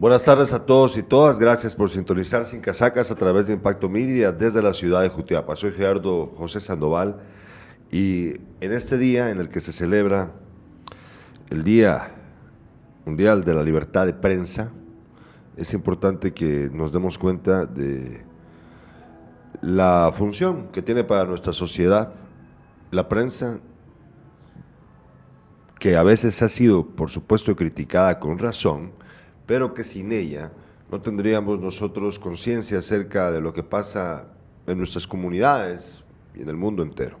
Buenas tardes a todos y todas. Gracias por sintonizar Sin Casacas a través de Impacto Media desde la ciudad de Jutiapa. Soy Gerardo José Sandoval y en este día en el que se celebra el Día Mundial de la Libertad de Prensa, es importante que nos demos cuenta de la función que tiene para nuestra sociedad la prensa, que a veces ha sido, por supuesto, criticada con razón, pero que sin ella no tendríamos nosotros conciencia acerca de lo que pasa en nuestras comunidades y en el mundo entero.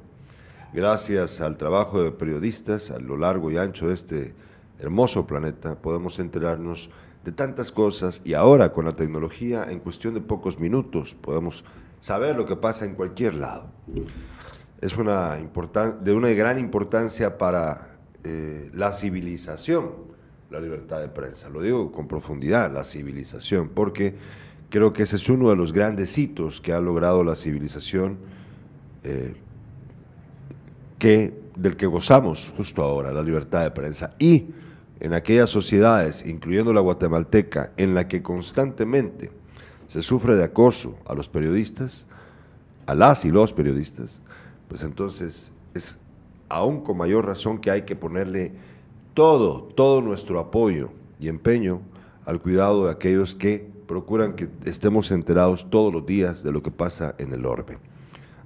Gracias al trabajo de periodistas a lo largo y ancho de este hermoso planeta, podemos enterarnos de tantas cosas y ahora con la tecnología en cuestión de pocos minutos podemos saber lo que pasa en cualquier lado. Es una de una gran importancia para eh, la civilización la libertad de prensa. Lo digo con profundidad, la civilización, porque creo que ese es uno de los grandes hitos que ha logrado la civilización eh, que, del que gozamos justo ahora, la libertad de prensa. Y en aquellas sociedades, incluyendo la guatemalteca, en la que constantemente se sufre de acoso a los periodistas, a las y los periodistas, pues entonces es aún con mayor razón que hay que ponerle todo, todo nuestro apoyo y empeño al cuidado de aquellos que procuran que estemos enterados todos los días de lo que pasa en el orbe.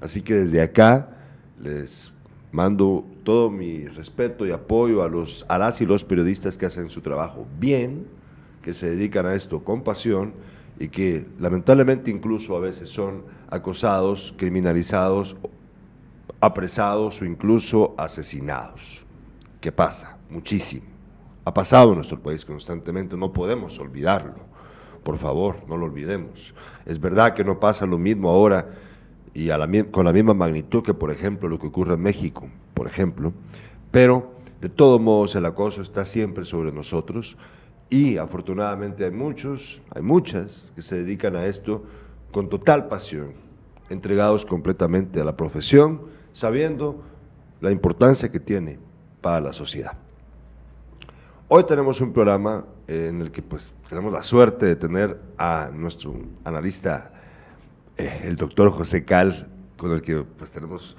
Así que desde acá les mando todo mi respeto y apoyo a, los, a las y los periodistas que hacen su trabajo bien, que se dedican a esto con pasión y que lamentablemente incluso a veces son acosados, criminalizados, apresados o incluso asesinados. ¿Qué pasa? Muchísimo. Ha pasado en nuestro país constantemente, no podemos olvidarlo. Por favor, no lo olvidemos. Es verdad que no pasa lo mismo ahora y con la misma magnitud que, por ejemplo, lo que ocurre en México, por ejemplo, pero de todos modos el acoso está siempre sobre nosotros y afortunadamente hay muchos, hay muchas que se dedican a esto con total pasión, entregados completamente a la profesión, sabiendo la importancia que tiene para la sociedad. Hoy tenemos un programa en el que pues tenemos la suerte de tener a nuestro analista, eh, el doctor José Cal, con el que pues tenemos,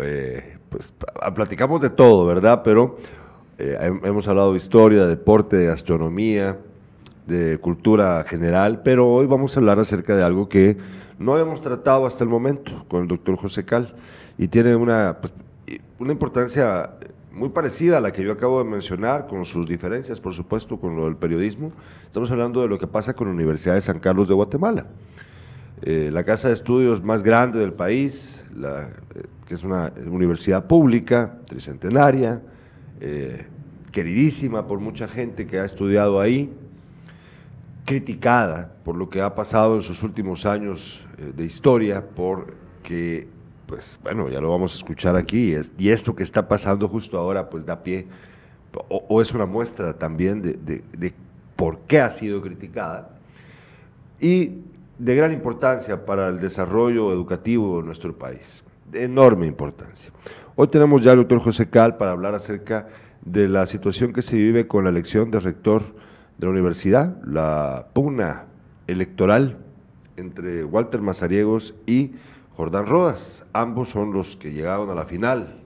eh, pues platicamos de todo, ¿verdad? Pero eh, hemos hablado de historia, de deporte, de astronomía, de cultura general, pero hoy vamos a hablar acerca de algo que no hemos tratado hasta el momento con el doctor José Cal y tiene una, pues, una importancia muy parecida a la que yo acabo de mencionar, con sus diferencias, por supuesto, con lo del periodismo. Estamos hablando de lo que pasa con la Universidad de San Carlos de Guatemala. Eh, la casa de estudios más grande del país, eh, que es una universidad pública, tricentenaria, eh, queridísima por mucha gente que ha estudiado ahí, criticada por lo que ha pasado en sus últimos años de historia, porque pues bueno, ya lo vamos a escuchar aquí, y esto que está pasando justo ahora, pues da pie, o, es una muestra también de, por qué ha sido criticada, y de gran importancia para el desarrollo educativo de nuestro país, de enorme importancia. Hoy tenemos ya al doctor José Cal para hablar acerca de la situación que se vive con la elección de rector de la universidad, la pugna electoral entre Walter Mazariegos y Jordán Rodas. Ambos son los que llegaron a la final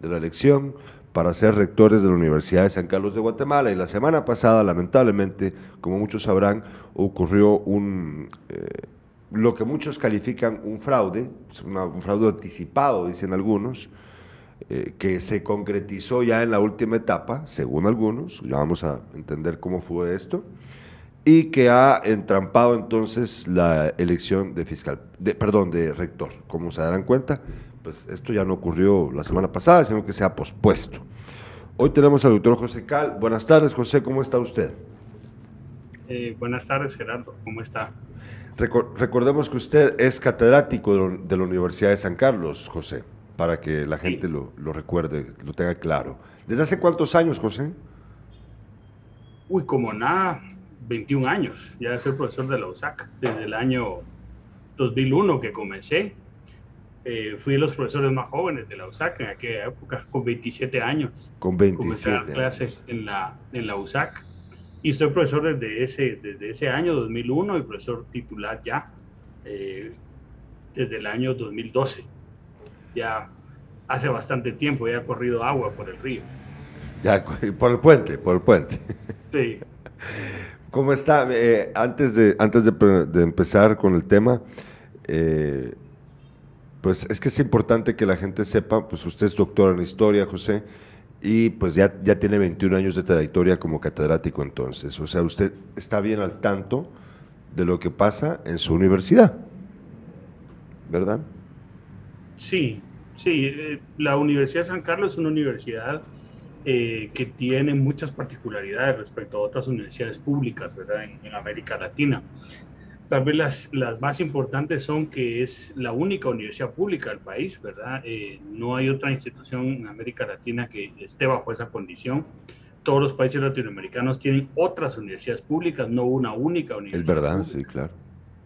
de la elección para ser rectores de la Universidad de San Carlos de Guatemala. Y la semana pasada, lamentablemente, como muchos sabrán, ocurrió un, eh, lo que muchos califican un fraude, un fraude anticipado, dicen algunos, eh, que se concretizó ya en la última etapa, según algunos, ya vamos a entender cómo fue esto, y que ha entrampado entonces la elección de fiscal, de, perdón, de rector. Como se darán cuenta, pues esto ya no ocurrió la semana pasada, sino que se ha pospuesto. Hoy tenemos al doctor José Cal. Buenas tardes, José, ¿cómo está usted? Eh, buenas tardes, Gerardo, ¿cómo está? recordemos que usted es catedrático de, la Universidad de San Carlos, José, para que la gente lo, lo recuerde, lo tenga claro. ¿Desde hace cuántos años, José? Uy, como nada, 21 años, ya soy profesor de la USAC desde el año 2001 que comencé. Eh, fui de los profesores más jóvenes de la USAC en aquella época, con 27 años. Con 27. Comencé a dar clases en la, en la USAC. Y soy profesor desde ese, desde ese año 2001 y profesor titular ya eh, desde el año 2012. Ya hace bastante tiempo, ya ha corrido agua por el río. Ya, por el puente, por el puente. Sí. ¿Cómo está? Eh, antes de, antes de, empezar con el tema, eh, pues es que es importante que la gente sepa, pues usted es doctor en historia, José, y pues ya, ya tiene 21 años de trayectoria como catedrático entonces. O sea, usted está bien al tanto de lo que pasa en su universidad, ¿verdad? Sí, sí. Eh, la Universidad de San Carlos es una universidad eh, que tiene muchas particularidades respecto a otras universidades públicas, ¿verdad? En, América Latina. Tal vez las, las, más importantes son que es la única universidad pública del país, ¿verdad? Eh, no hay otra institución en América Latina que esté bajo esa condición. Todos los países latinoamericanos tienen otras universidades públicas, no una única universidad. Es verdad, sí, claro.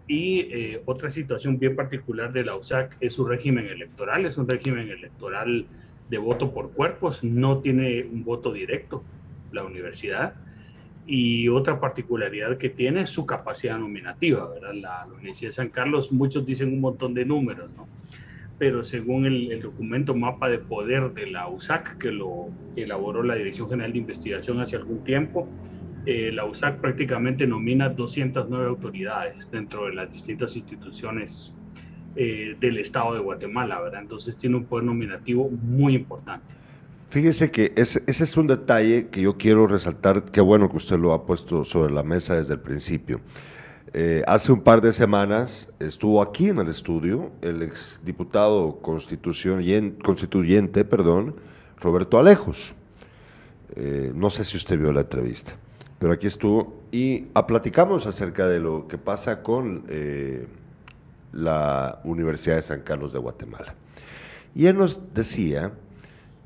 Y eh, otra situación bien particular de la USAC es su régimen electoral, es un régimen electoral de voto por cuerpos, no tiene un voto directo la universidad y otra particularidad que tiene es su capacidad nominativa, ¿verdad? La, Universidad de San Carlos, muchos dicen un montón de números, ¿no? Pero según el, documento Mapa de Poder de la USAC, que lo elaboró la Dirección General de Investigación hace algún tiempo, eh, la USAC prácticamente nomina 209 autoridades dentro de las distintas instituciones eh, del Estado de Guatemala, ¿verdad? Entonces tiene un poder nominativo muy importante. Fíjese que ese, es un detalle que yo quiero resaltar, qué bueno que usted lo ha puesto sobre la mesa desde el principio. Eh, hace un par de semanas estuvo aquí en el estudio el exdiputado constituyente, perdón, Roberto Alejos. Eh, no sé si usted vio la entrevista, pero aquí estuvo y a, platicamos acerca de lo que pasa con la Universidad de San Carlos de Guatemala. Y él nos decía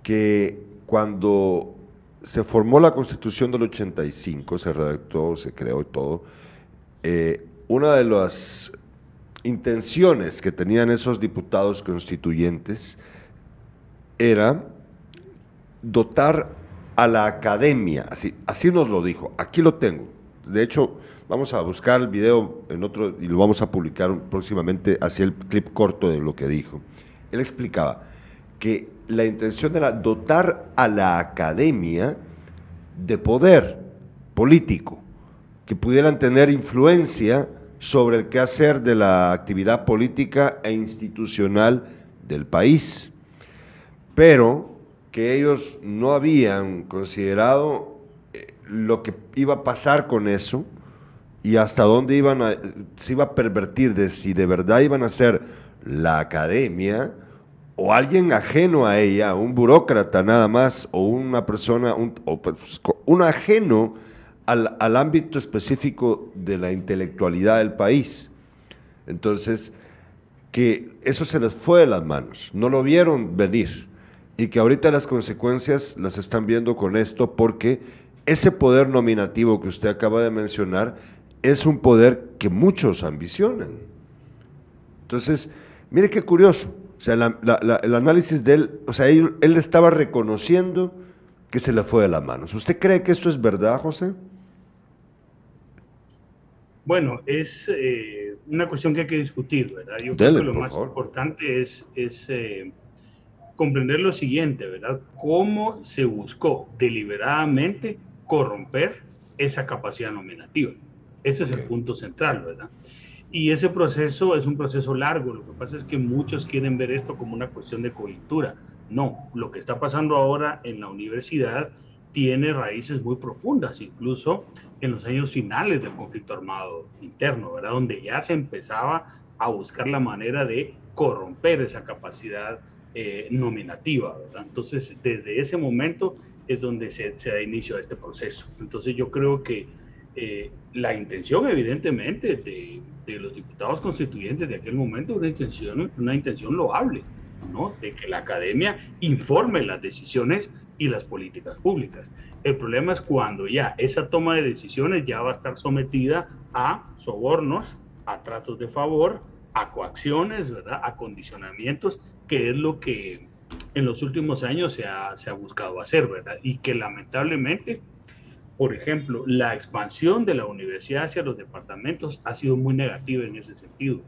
que cuando se formó la Constitución del 85, se redactó, se creó y todo, eh, una de las intenciones que tenían esos diputados constituyentes era dotar a la academia, así, así nos lo dijo, aquí lo tengo. De hecho, vamos a buscar el video en otro y lo vamos a publicar próximamente, hacia el clip corto de lo que dijo. Él explicaba que la intención era dotar a la academia de poder político, que pudieran tener influencia sobre el quehacer de la actividad política e institucional del país, pero que ellos no habían considerado eh, lo que iba a pasar con eso y hasta dónde iban a, se iba a pervertir de si de verdad iban a ser la academia o alguien ajeno a ella, un burócrata nada más, o una persona, un, pues, un ajeno al, al, ámbito específico de la intelectualidad del país. Entonces, que eso se les fue de las manos, no lo vieron venir y que ahorita las consecuencias las están viendo con esto porque ese poder nominativo que usted acaba de mencionar es un poder que muchos ambicionan. Entonces, mire qué curioso. O sea, el análisis de él, o sea, él, estaba reconociendo que se le fue de las manos. ¿Usted cree que esto es verdad, José? Bueno, es eh, una cuestión que hay que discutir, ¿verdad? Yo creo que lo más importante es, es eh, comprender lo siguiente, ¿verdad? Cómo se buscó deliberadamente corromper esa capacidad nominativa. Ese es el punto central, ¿verdad? Y ese proceso es un proceso largo. Lo que pasa es que muchos quieren ver esto como una cuestión de coyuntura. No, lo que está pasando ahora en la universidad tiene raíces muy profundas, incluso en los años finales del conflicto armado interno, ¿verdad? Donde ya se empezaba a buscar la manera de corromper esa capacidad eh, nominativa, ¿verdad? Entonces, desde ese momento es donde se, se, da inicio a este proceso. Entonces, yo creo que eh, la intención, evidentemente, de, los diputados constituyentes de aquel momento, una intención, una intención loable, ¿no? De que la academia informe las decisiones y las políticas públicas. El problema es cuando ya esa toma de decisiones ya va a estar sometida a sobornos, a tratos de favor, a coacciones, ¿verdad? A condicionamientos, que es lo que en los últimos años se ha, se ha buscado hacer, ¿verdad? Y que lamentablemente por ejemplo, la expansión de la universidad hacia los departamentos ha sido muy negativa en ese sentido,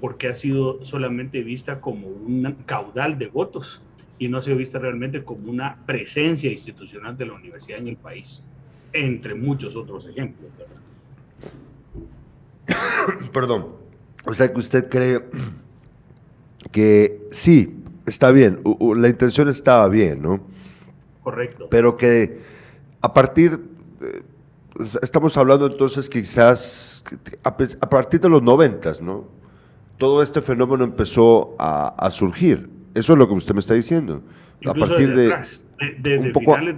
porque ha sido solamente vista como un caudal de votos y no se ha visto realmente como una presencia institucional de la universidad en el país, entre muchos otros ejemplos. Perdón, o sea que usted cree que sí, está bien, la intención estaba bien, ¿no? Correcto. Pero que a partir, estamos hablando entonces quizás a, partir de los noventas, ¿no? Todo este fenómeno empezó a, surgir. Eso es lo que usted me está diciendo. a partir de, de, finales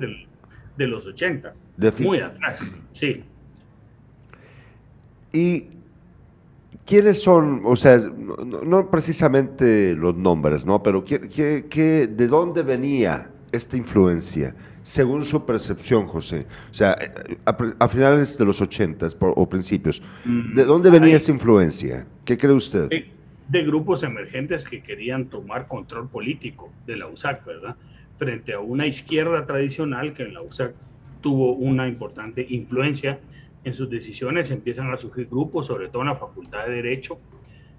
de los 80. muy atrás, sí. Y ¿Quiénes son, o sea, no, precisamente los nombres, ¿no? Pero ¿qué, de dónde venía esta influencia, según su percepción, José? O sea, a, finales de los ochentas o principios, ¿de mm, dónde venía esa influencia? ¿Qué cree usted? De, grupos emergentes que querían tomar control político de la USAC, ¿verdad? Frente a una izquierda tradicional que en la USAC tuvo una importante influencia en sus decisiones empiezan a surgir grupos, sobre todo en la Facultad de Derecho,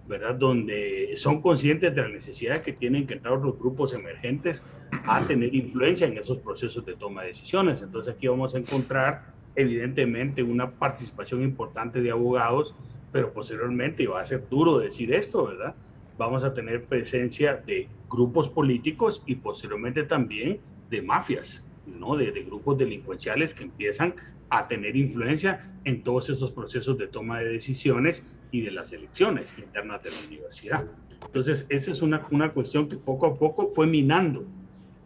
¿verdad? Donde son conscientes de la necesidad que tienen que entrar los grupos emergentes a tener influencia en esos procesos de toma de decisiones. Entonces aquí vamos a encontrar evidentemente una participación importante de abogados, pero posteriormente, y va a ser duro decir esto, ¿verdad? Vamos a tener presencia de grupos políticos y posteriormente también de mafias, ¿no? de, de grupos delincuenciales que empiezan a tener influencia en todos estos procesos de toma de decisiones y de las elecciones internas de la universidad. Entonces, esa es una, una cuestión que poco a poco fue minando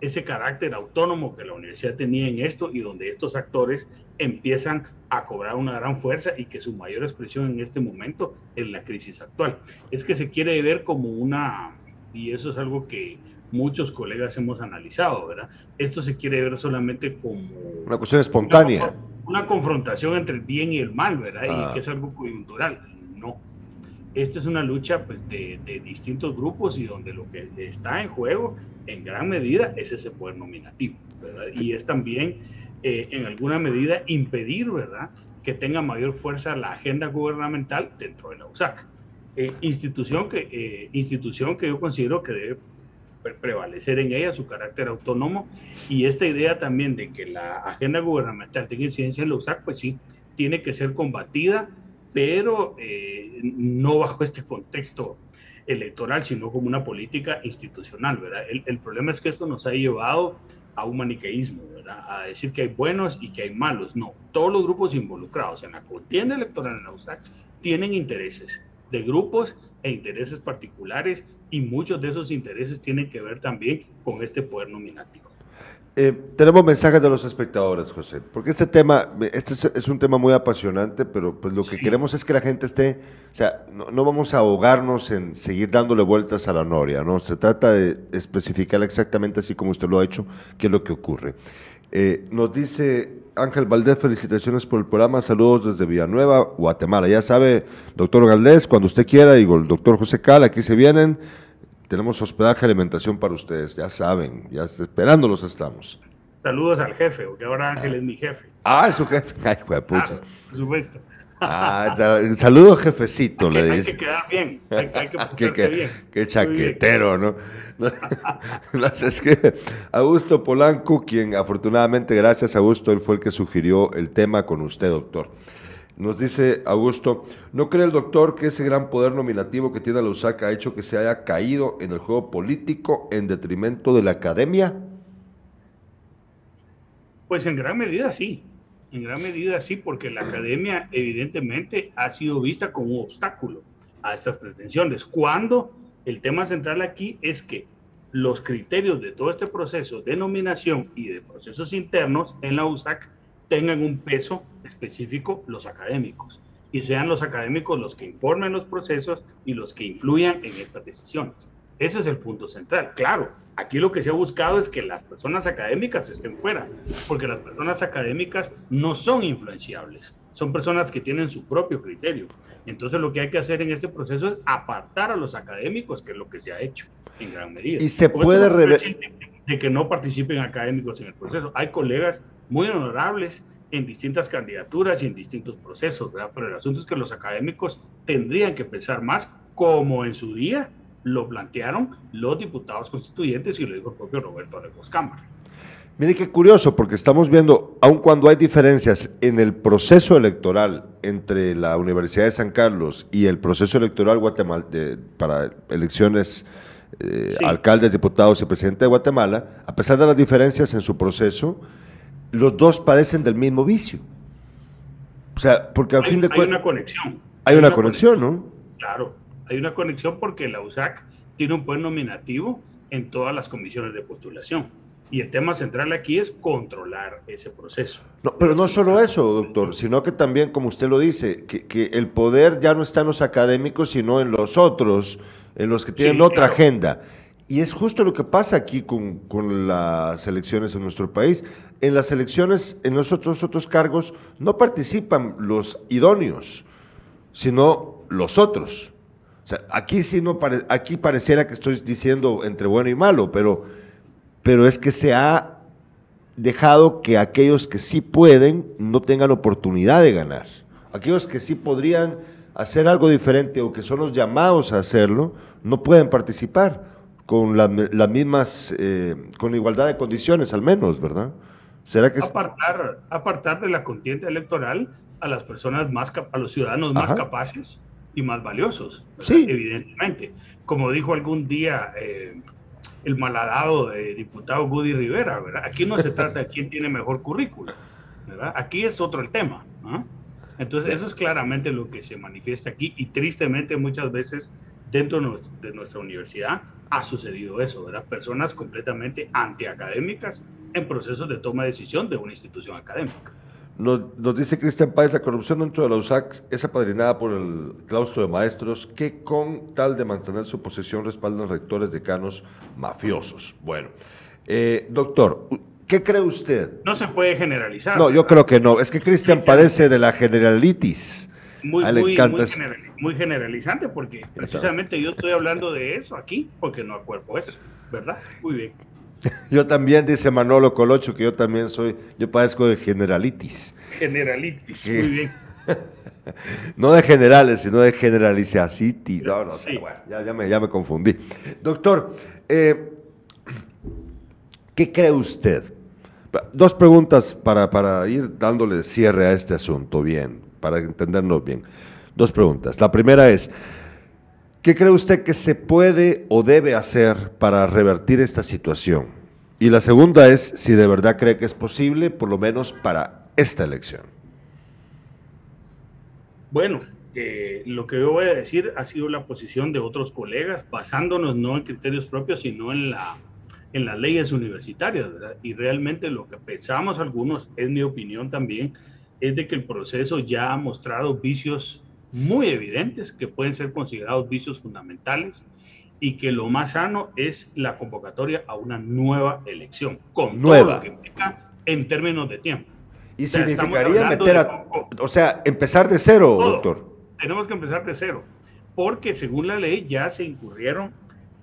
ese carácter autónomo que la universidad tenía en esto y donde estos actores empiezan a cobrar una gran fuerza y que su mayor expresión en este momento es la crisis actual. Es que se quiere ver como una, y eso es algo que muchos colegas hemos analizado, ¿verdad? Esto se quiere ver solamente como... Una cuestión espontánea una confrontación entre el bien y el mal, ¿verdad? Y ah. que es algo coyuntural. No. Esta es una lucha pues, de, distintos grupos y donde lo que está en juego, en gran medida, es ese poder nominativo. Y es también, eh, en alguna medida, impedir, ¿verdad?, que tenga mayor fuerza la agenda gubernamental dentro de la USAC. Eh, institución, que, eh, institución que yo considero que debe prevalecer en ella su carácter autónomo y esta idea también de que la agenda gubernamental tenga incidencia en la USAC, pues sí, tiene que ser combatida, pero eh, no bajo este contexto electoral, sino como una política institucional, ¿verdad? El, el, problema es que esto nos ha llevado a un maniqueísmo, ¿verdad? A decir que hay buenos y que hay malos. No, todos los grupos involucrados en la contienda electoral en la USAC tienen intereses de grupos e intereses particulares y muchos de esos intereses tienen que ver también con este poder nominativo. Eh, tenemos mensajes de los espectadores, José, porque este tema, este es, un tema muy apasionante, pero pues lo que queremos es que la gente esté, o sea, no, vamos a ahogarnos en seguir dándole vueltas a la noria, ¿no? Se trata de especificar exactamente así como usted lo ha hecho, qué es lo que ocurre. Eh, nos dice Ángel Valdés, felicitaciones por el programa, saludos desde Villanueva, Guatemala. Ya sabe, doctor Valdés, cuando usted quiera, digo, el doctor José Cal, aquí se vienen, tenemos hospedaje, alimentación para ustedes, ya saben, ya esperándolos estamos. Saludos al jefe, porque ahora Ángel es mi jefe. Ah, es su jefe. Ay, por supuesto. Ah, saludo jefecito, le dice. Hay que quedar bien, hay, que qué, bien. Qué chaquetero, ¿no? Nos escribe Augusto Polanco, quien afortunadamente, gracias a Augusto, él fue el que sugirió el tema con usted, doctor. Nos dice Augusto, ¿no cree el doctor que ese gran poder nominativo que tiene la USAC ha hecho que se haya caído en el juego político en detrimento de la academia? Pues en gran medida sí. En gran medida sí, porque la academia evidentemente ha sido vista como un obstáculo a estas pretensiones. Cuando el tema central aquí es que los criterios de todo este proceso de nominación y de procesos internos en la USAC tengan un peso específico los académicos y sean los académicos los que informen los procesos y los que influyan en estas decisiones. Ese es el punto central. Claro, aquí lo que se ha buscado es que las personas académicas estén fuera, porque las personas académicas no son influenciables, son personas que tienen su propio criterio. Entonces lo que hay que hacer en este proceso es apartar a los académicos, que es lo que se ha hecho en gran medida. Y se puede De que no participen académicos en el proceso. Hay colegas muy honorables en distintas candidaturas y en distintos procesos, ¿verdad? Pero el asunto es que los académicos tendrían que pensar más como en su día lo plantearon los diputados constituyentes y lo dijo el propio Roberto Alejos Cámara. Mire qué curioso, porque estamos viendo, aun cuando hay diferencias en el proceso electoral entre la Universidad de San Carlos y el proceso electoral Guatemala, para elecciones eh, alcaldes, diputados y presidente de Guatemala, a pesar de las diferencias en su proceso, los dos padecen del mismo vicio. O sea, porque al fin de cuentas... Hay una conexión. Hay, una, conexión, ¿no? Claro, hay una conexión porque la USAC tiene un buen nominativo en todas las comisiones de postulación. Y el tema central aquí es controlar ese proceso. No, pero no solo eso, doctor, sino que también, como usted lo dice, que, el poder ya no está en los académicos, sino en los otros, en los que tienen otra agenda. Y es justo lo que pasa aquí con, con, las elecciones en nuestro país. En las elecciones, en los otros, otros cargos, no participan los idóneos, sino los otros. Aquí sí no aquí pareciera que estoy diciendo entre bueno y malo, pero pero es que se ha dejado que aquellos que sí pueden no tengan oportunidad de ganar. Aquellos que sí podrían hacer algo diferente o que son los llamados a hacerlo, no pueden participar con las mismas, eh, con igualdad de condiciones al menos, ¿verdad? ¿Será que apartar, apartar de la contienda electoral a las personas más, a los ciudadanos más capaces y más valiosos, sí. evidentemente. Como dijo algún día eh, el malhadado de diputado Goody Rivera, ¿verdad? Aquí no se trata de quién tiene mejor currículum, ¿verdad? Aquí es otro el tema, Entonces, eso es claramente lo que se manifiesta aquí y tristemente muchas veces dentro de nuestra universidad ha sucedido eso, ¿verdad? Personas completamente antiacadémicas en procesos de toma de decisión de una institución académica. Nos, dice Cristian Páez, la corrupción dentro de la USAC es apadrinada por el claustro de maestros que con tal de mantener su posición respaldan rectores decanos mafiosos. Bueno, eh, doctor, ¿qué cree usted? No se puede generalizar. No, yo creo que no. Es que Cristian parece de la generalitis. Muy, muy, generalizante porque precisamente yo estoy hablando de eso aquí porque no acuerdo eso, ¿verdad? Muy bien. Yo también, dice Manolo Colocho, que yo también soy, yo padezco de generalitis. Generalitis, muy bien. no de generales, sino de generalizacitis. No, no sé, bueno, ya, me, ya me confundí. Doctor, eh, ¿qué cree usted? Dos preguntas para, para ir dándole cierre a este asunto, bien, para entendernos bien. Dos preguntas. La primera es, ¿Qué cree usted que se puede o debe hacer para revertir esta situación? Y la segunda es si de verdad cree que es posible, por lo menos para esta elección. Bueno, eh, lo que yo voy a decir ha sido la posición de otros colegas, basándonos no en criterios propios, sino en, la, en las leyes universitarias. Y realmente lo que pensamos algunos, es mi opinión también, es de que el proceso ya ha mostrado vicios muy evidentes que pueden ser considerados vicios fundamentales y que lo más sano es la convocatoria a una nueva elección, con nueva. todo lo que implica en términos de tiempo. Y significaría meter a, o sea, empezar de cero, doctor. Tenemos que empezar de cero, porque según la ley ya se incurrieron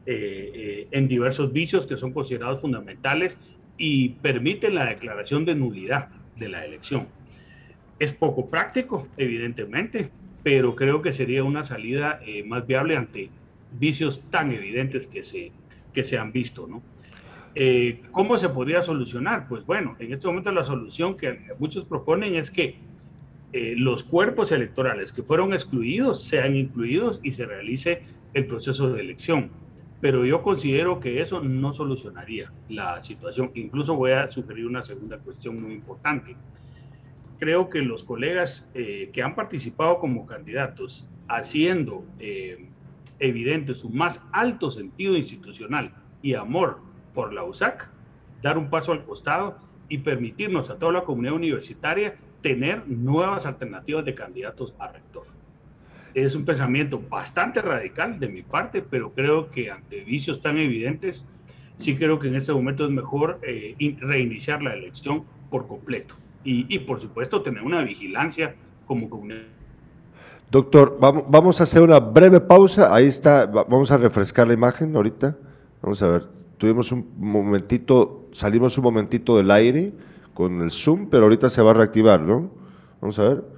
eh, eh, en diversos vicios que son considerados fundamentales y permiten la declaración de nulidad de la elección. Es poco práctico, evidentemente, pero creo que sería una salida eh, más viable ante vicios tan evidentes que se, que se han visto, ¿no? Eh, ¿Cómo se podría solucionar? Pues bueno, en este momento la solución que muchos proponen es que eh, los cuerpos electorales que fueron excluidos sean incluidos y se realice el proceso de elección. Pero yo considero que eso no solucionaría la situación. Incluso voy a sugerir una segunda cuestión muy importante creo que los colegas eh, que han participado como candidatos, haciendo eh, evidente su más alto sentido institucional y amor por la USAC, dar un paso al costado y permitirnos a toda la comunidad universitaria tener nuevas alternativas de candidatos a rector. Es un pensamiento bastante radical de mi parte, pero creo que ante vicios tan evidentes, sí creo que en este momento es mejor eh, reiniciar la elección por completo y, por supuesto tener una vigilancia como comunidad. Doctor, vamos a hacer una breve pausa. Ahí está, vamos a refrescar la imagen ahorita. Vamos a ver, tuvimos un momentito, salimos un momentito del aire con el Zoom, pero ahorita se va a reactivar, ¿no? Vamos a ver.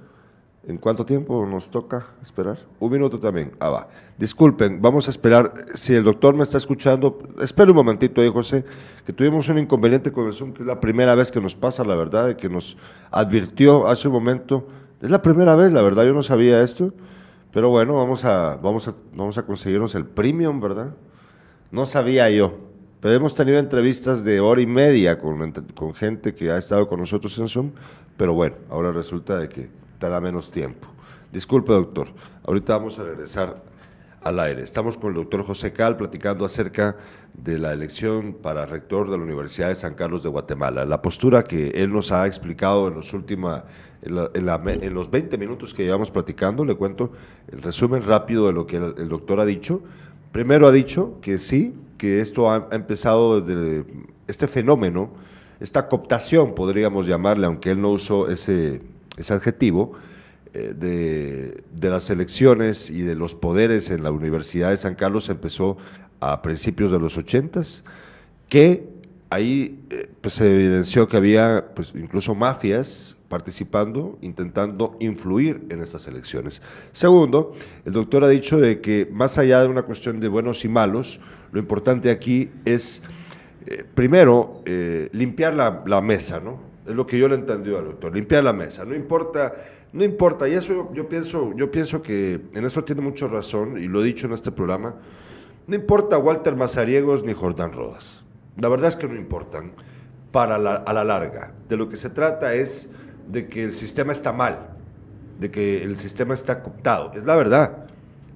¿En cuánto tiempo nos toca esperar? Un minuto también. Ah, va. Disculpen, vamos a esperar. Si el doctor me está escuchando, espere un momentito ahí, José, que tuvimos un inconveniente con el Zoom, que es la primera vez que nos pasa, la verdad, que nos advirtió hace un momento. Es la primera vez, la verdad, yo no sabía esto. Pero bueno, vamos a, vamos a, vamos a conseguirnos el premium, ¿verdad? No sabía yo. Pero hemos tenido entrevistas de hora y media con, con gente que ha estado con nosotros en Zoom. Pero bueno, ahora resulta de que te da menos tiempo. Disculpe, doctor. Ahorita vamos a regresar al aire. Estamos con el doctor José Cal platicando acerca de la elección para rector de la Universidad de San Carlos de Guatemala. La postura que él nos ha explicado en los últimos, en, los 20 minutos que llevamos platicando, le cuento el resumen rápido de lo que el, doctor ha dicho. Primero ha dicho que sí, que esto ha, empezado desde este fenómeno, esta cooptación, podríamos llamarle, aunque él no usó ese ese adjetivo, eh, de, las elecciones y de los poderes en la Universidad de San Carlos empezó a principios de los ochentas, que ahí eh, pues, se evidenció que había pues, incluso mafias participando, intentando influir en estas elecciones. Segundo, el doctor ha dicho de que más allá de una cuestión de buenos y malos, lo importante aquí es, eh, primero, limpiar la, la, mesa, ¿no? Es lo que yo le entendí al doctor. Limpiar la mesa. No importa, no importa. Y eso yo pienso, yo pienso que en eso tiene mucha razón, y lo he dicho en este programa. No importa Walter Mazariegos ni Jordán Rodas. La verdad es que no importan para a la larga. De lo que se trata es de que el sistema está mal, de que el sistema está cooptado. Es la verdad,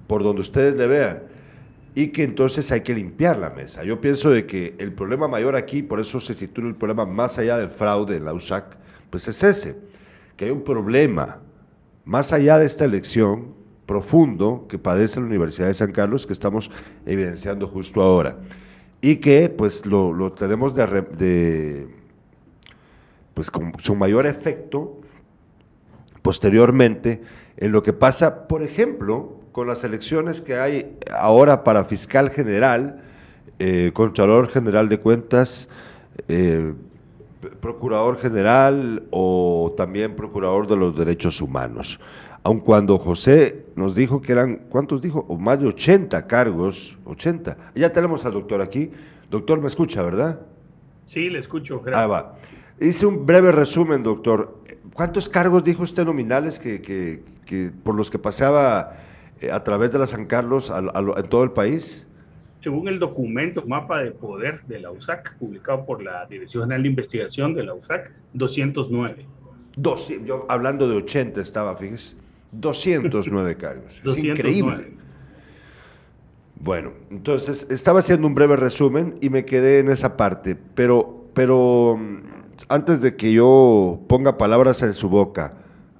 por donde ustedes le vean y que entonces hay que limpiar la mesa. Yo pienso de que el problema mayor aquí, por eso se titula el problema más allá del fraude en la USAC, pues es ese, que hay un problema más allá de esta elección profundo que padece la Universidad de San Carlos que estamos evidenciando justo ahora y que pues lo, tenemos de, de, pues con su mayor efecto posteriormente en lo que pasa, por ejemplo, con las elecciones que hay ahora para fiscal general, eh, Contralor General de Cuentas, eh, Procurador General o también Procurador de los Derechos Humanos. Aun cuando José nos dijo que eran, ¿cuántos dijo? O más de 80 cargos, 80. Ya tenemos al doctor aquí. Doctor, me escucha, ¿verdad? Sí, le escucho. Ah, va. Hice un breve resumen, doctor. ¿Cuántos cargos dijo usted nominales que, que por los que pasaba eh, a través de la San Carlos en todo el país? Según el documento Mapa de Poder de la USAC, publicado por la Dirección General de Investigación de la USAC, 209. Dos, yo hablando de 80 estaba, fíjese. 209 cargos. Es increíble. Bueno, entonces estaba haciendo un breve resumen y me quedé en esa parte, pero, pero mm, antes de que yo ponga palabras en su boca,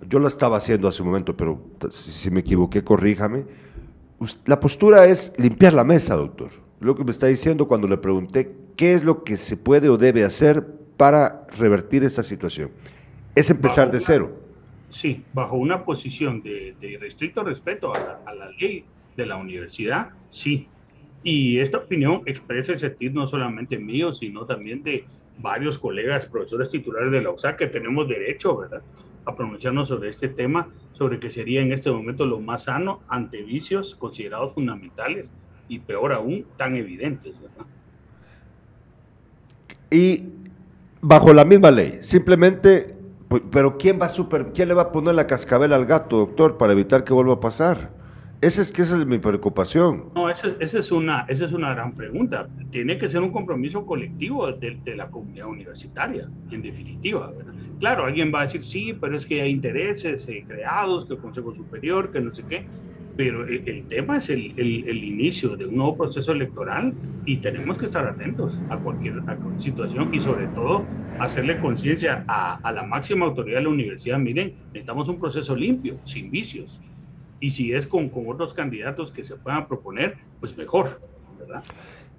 yo lo estaba haciendo hace un momento, pero si me equivoqué, corríjame. La postura es limpiar la mesa, doctor. Lo que me está diciendo cuando le pregunté qué es lo que se puede o debe hacer para revertir esta situación. Es empezar de cero. Sí, bajo una posición de, restricto respeto a la, ley de la universidad, sí. Y esta opinión expresa el sentir no solamente mío, sino también de varios colegas, profesores titulares de la USAC, que tenemos derecho, ¿verdad?, a pronunciarnos sobre este tema, sobre que sería en este momento lo más sano ante vicios considerados fundamentales y peor aún, tan evidentes. Y bajo la misma ley, simplemente, pero ¿quién va a quién le va a poner la cascabel al gato, doctor, para evitar que vuelva a pasar? Esa es que esa es mi preocupación. No, esa, es una, esa es una gran pregunta. Tiene que ser un compromiso colectivo de, de la comunidad universitaria, en definitiva. Claro, alguien va a decir, sí, pero es que hay intereses eh, creados, que el Consejo Superior, que no sé qué. Pero el, tema es el, el, inicio de un nuevo proceso electoral y tenemos que estar atentos a cualquier, a cualquier situación y sobre todo hacerle conciencia a, a la máxima autoridad de la universidad. Miren, necesitamos un proceso limpio, sin vicios y si es con, con otros candidatos que se puedan proponer, pues mejor, ¿verdad?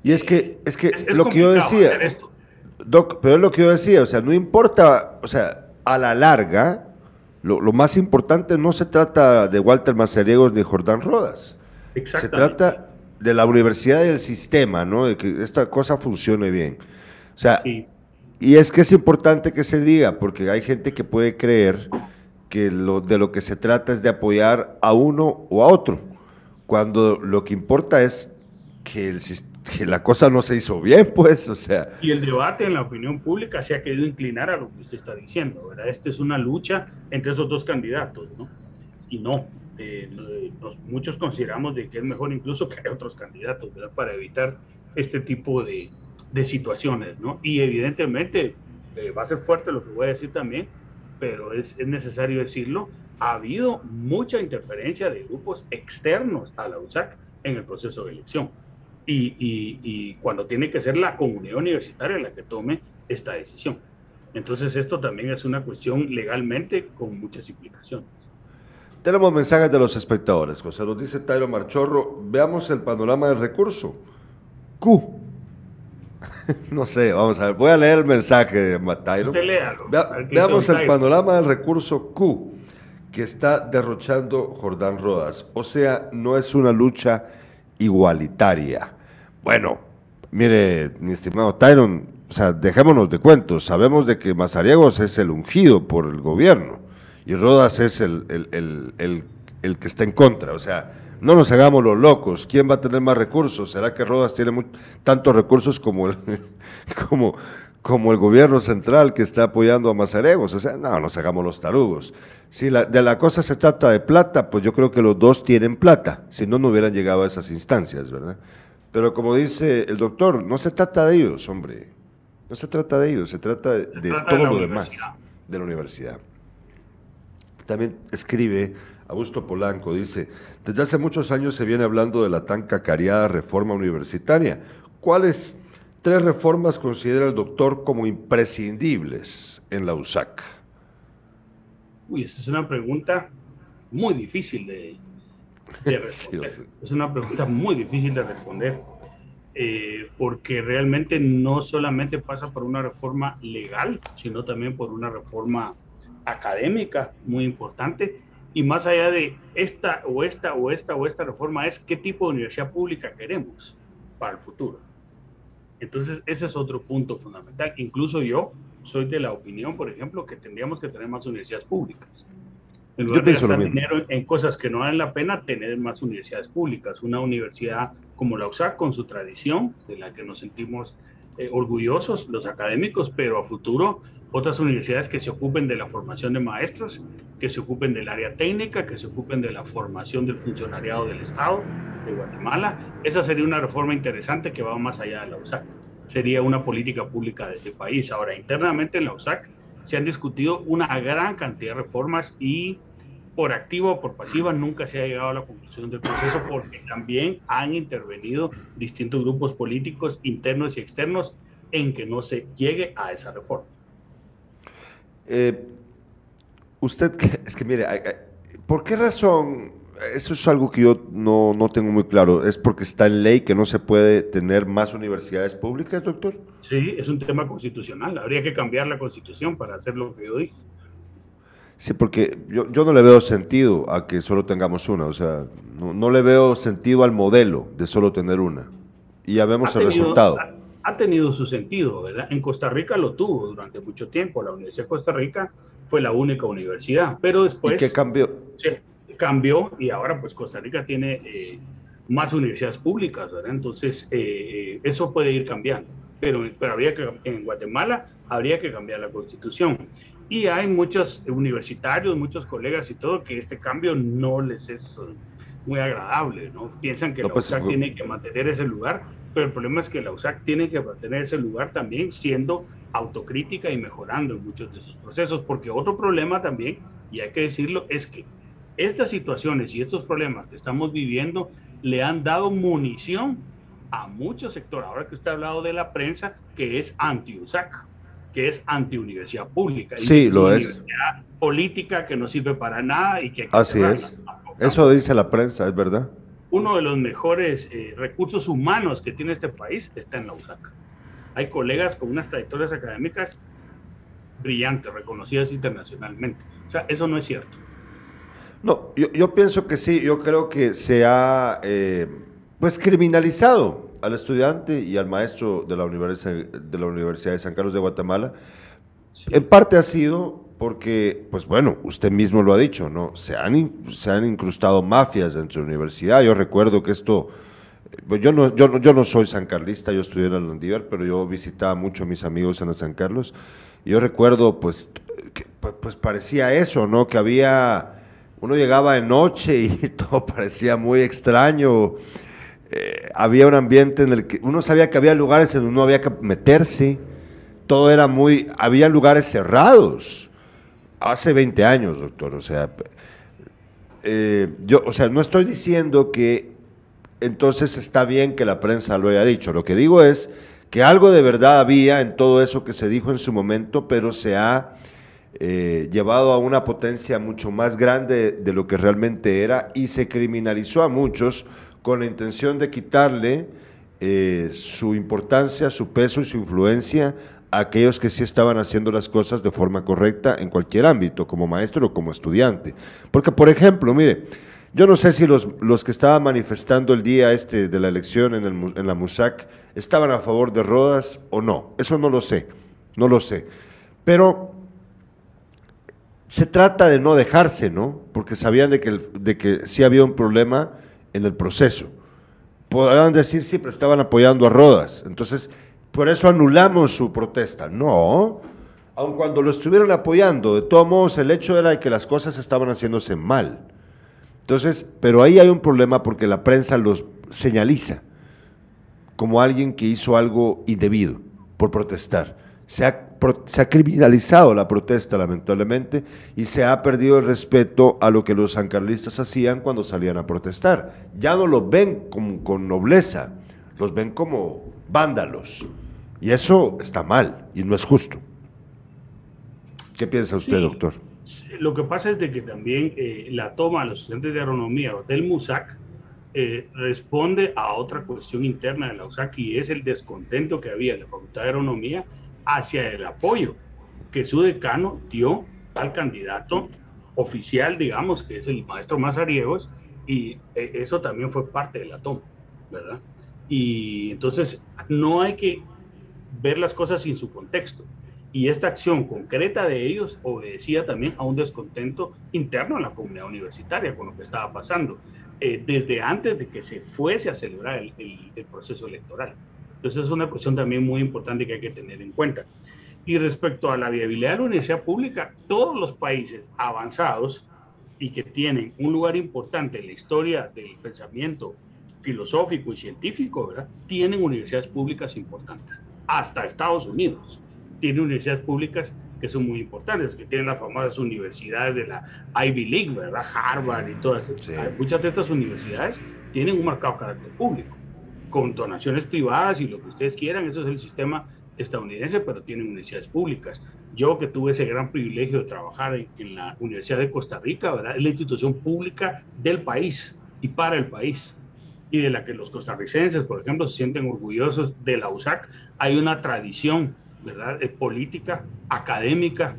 Y es que, es que lo que yo decía, Doc, pero es lo que yo decía, o sea, no importa, o sea, a la larga, lo, lo más importante no se trata de Walter Mazariegos ni Jordán Rodas. Se trata de la universidad y del sistema, ¿no? De que esta cosa funcione bien. O sea, y es que es importante que se diga, porque hay gente que puede creer que lo, de lo que se trata es de apoyar a uno o a otro, cuando lo que importa es que, el, que la cosa no se hizo bien, pues, o sea. Y el debate en la opinión pública se ha querido inclinar a lo que usted está diciendo, ¿verdad? Esta es una lucha entre esos dos candidatos, ¿no? Y no, eh, muchos consideramos de que es mejor incluso que hay otros candidatos, ¿verdad? Para evitar este tipo de, de situaciones, ¿no? Y evidentemente eh, va a ser fuerte lo que voy a decir también, pero es, es, necesario decirlo, ha habido mucha interferencia de grupos externos a la USAC en el proceso de elección. Y, y, cuando tiene que ser la comunidad universitaria la que tome esta decisión. Entonces esto también es una cuestión legalmente con muchas implicaciones. Tenemos mensajes de los espectadores. José nos dice Tairo Marchorro, veamos el panorama del recurso. Q. no sé, vamos a ver. Voy a leer el mensaje de Tairo. veamos el panorama del recurso Q que está derrochando Jordán Rodas. O sea, no es una lucha igualitaria. Bueno, mire, mi estimado Tyron, o sea, dejémonos de cuentos. Sabemos de que Mazariegos es el ungido por el gobierno y Rodas es el, el, que está en contra. O sea, no nos hagamos los locos. ¿Quién va a tener más recursos? ¿Será que Rodas tiene tantos recursos como el, como, como el gobierno central que está apoyando a Mazariegos? O sea, no nos hagamos los tarugos. Si la, de la cosa se trata de plata, pues yo creo que los dos tienen plata. Si no, no hubieran llegado a esas instancias, ¿verdad? Pero como dice el doctor, no se trata de ellos, hombre. No se trata de ellos, se trata de, todo lo demás de la universidad. También escribe Augusto Polanco, dice, desde hace muchos años se viene hablando de la tan cacareada reforma universitaria. ¿Cuáles tres reformas considera el doctor como imprescindibles en la USAC? Uy, esa es una pregunta muy difícil de, responder. Es una pregunta muy difícil de responder. Eh, porque realmente no solamente pasa por una reforma legal, sino también por una reforma académica muy importante. Y más allá de esta o esta o esta o esta reforma, es qué tipo de universidad pública queremos para el futuro. Entonces, ese es otro punto fundamental. Incluso yo soy de la opinión, por ejemplo, que tendríamos que tener más universidades públicas. En lugar de gastar dinero en cosas que no valen la pena, tener más universidades públicas. Una universidad como la USAC, con su tradición, de la que nos sentimos eh, orgullosos los académicos, pero a futuro otras universidades que se ocupen de la formación de maestros, que se ocupen del área técnica, que se ocupen de la formación del funcionariado del Estado de Guatemala. Esa sería una reforma interesante que va más allá de la USAC. Sería una política pública de este país. Ahora, internamente en la USAC se han discutido una gran cantidad de reformas y por activa o por pasiva nunca se ha llegado a la conclusión del proceso porque también han intervenido distintos grupos políticos internos y externos en que no se llegue a esa reforma. Eh, usted, es que mire, ¿por qué razón? Eso es algo que yo no, no tengo muy claro. ¿Es porque está en ley que no se puede tener más universidades públicas, doctor? Sí, es un tema constitucional. Habría que cambiar la constitución para hacer lo que yo dije. Sí, porque yo, yo no le veo sentido a que solo tengamos una, o sea, no, no le veo sentido al modelo de solo tener una. Y ya vemos el resultado. Ha, tenido su sentido, ¿verdad? En Costa Rica lo tuvo durante mucho tiempo. La Universidad de Costa Rica fue la única universidad, pero después... ¿Y qué cambió? Sí, cambió y ahora pues Costa Rica tiene eh, más universidades públicas, ¿verdad? Entonces, eh, eso puede ir cambiando. Pero, pero habría que, en Guatemala habría que cambiar la constitución. Y hay muchos universitarios, muchos colegas y todo, que este cambio no les es muy agradable, ¿no? Piensan que la pues, USAC tiene que mantener ese lugar, pero el problema es que la USAC tiene que mantener ese lugar también siendo autocrítica y mejorando en muchos de sus procesos, porque otro problema también, y hay que decirlo, es que estas situaciones y estos problemas que estamos viviendo le han dado munición a muchos sectores. Ahora que usted ha hablado de la prensa, que es anti-USAC que es anti-universidad pública. Sí, lo es. Universidad política que no sirve para nada y que... Así es. Eso dice la prensa, es verdad. Uno de los mejores eh, recursos humanos que tiene este país está en la USAC. Hay colegas con unas trayectorias académicas brillantes, reconocidas internacionalmente. O sea, eso no es cierto. No, yo, yo pienso que sí, yo creo que se ha eh, pues criminalizado al estudiante y al maestro de la Universidad de, la Universidad de San Carlos de Guatemala, en parte ha sido porque, pues bueno, usted mismo lo ha dicho, ¿no? Se han, se han incrustado mafias dentro de la universidad. Yo recuerdo que esto, pues yo no, yo, yo no soy sancarlista, yo estudié en la Landívar, pero yo visitaba mucho a mis amigos en la San Carlos. Y yo recuerdo, pues, que, pues, pues parecía eso, ¿no? Que había, uno llegaba de noche y todo parecía muy extraño. Eh, había un ambiente en el que uno sabía que había lugares en donde no había que meterse. Todo era muy, había lugares cerrados hace 20 años, doctor. O sea, eh, yo, o sea, no estoy diciendo que entonces está bien que la prensa lo haya dicho. Lo que digo es que algo de verdad había en todo eso que se dijo en su momento, pero se ha eh, llevado a una potencia mucho más grande de lo que realmente era y se criminalizó a muchos con la intención de quitarle eh, su importancia, su peso y su influencia aquellos que sí estaban haciendo las cosas de forma correcta en cualquier ámbito, como maestro o como estudiante. Porque, por ejemplo, mire, yo no sé si los, los que estaban manifestando el día este de la elección en, el, en la MUSAC estaban a favor de Rodas o no. Eso no lo sé, no lo sé. Pero se trata de no dejarse, ¿no? Porque sabían de que, de que sí había un problema en el proceso. Podrían decir, sí, pero estaban apoyando a Rodas. Entonces, por eso anulamos su protesta. No, aun cuando lo estuvieran apoyando, de todos modos el hecho era que las cosas estaban haciéndose mal. Entonces, pero ahí hay un problema porque la prensa los señaliza como alguien que hizo algo indebido por protestar. Se ha, se ha, criminalizado la protesta, lamentablemente, y se ha perdido el respeto a lo que los sancarlistas hacían cuando salían a protestar. Ya no los ven con, con nobleza, los ven como vándalos. Y eso está mal y no es justo. ¿Qué piensa usted, doctor? Lo que pasa es de que también eh, la toma de los estudiantes de agronomía del MUSAC eh, responde a otra cuestión interna de la USAC y es el descontento que había en la Facultad de Agronomía hacia el apoyo que su decano dio al candidato oficial, digamos, que es el maestro Mazariegos, y eh, eso también fue parte de la toma, ¿verdad? Y entonces no hay que ver las cosas sin su contexto. Y esta acción concreta de ellos obedecía también a un descontento interno en la comunidad universitaria con lo que estaba pasando, eh, desde antes de que se fuese a celebrar el, el, proceso electoral. Entonces es una cuestión también muy importante que hay que tener en cuenta. Y respecto a la viabilidad de la universidad pública, todos los países avanzados y que tienen un lugar importante en la historia del pensamiento filosófico y científico, ¿verdad? tienen universidades públicas importantes hasta Estados Unidos. Tiene universidades públicas que son muy importantes, que tienen las famosas universidades de la Ivy League, ¿verdad? Harvard y todas. Muchas de estas universidades tienen un marcado carácter público, con donaciones privadas y lo que ustedes quieran, eso es el sistema estadounidense, pero tienen universidades públicas. Yo que tuve ese gran privilegio de trabajar en, en la Universidad de Costa Rica, ¿verdad? Es la institución pública del país y para el país y de la que los costarricenses, por ejemplo, se sienten orgullosos de la USAC. Hay una tradición, ¿verdad?, de política, académica,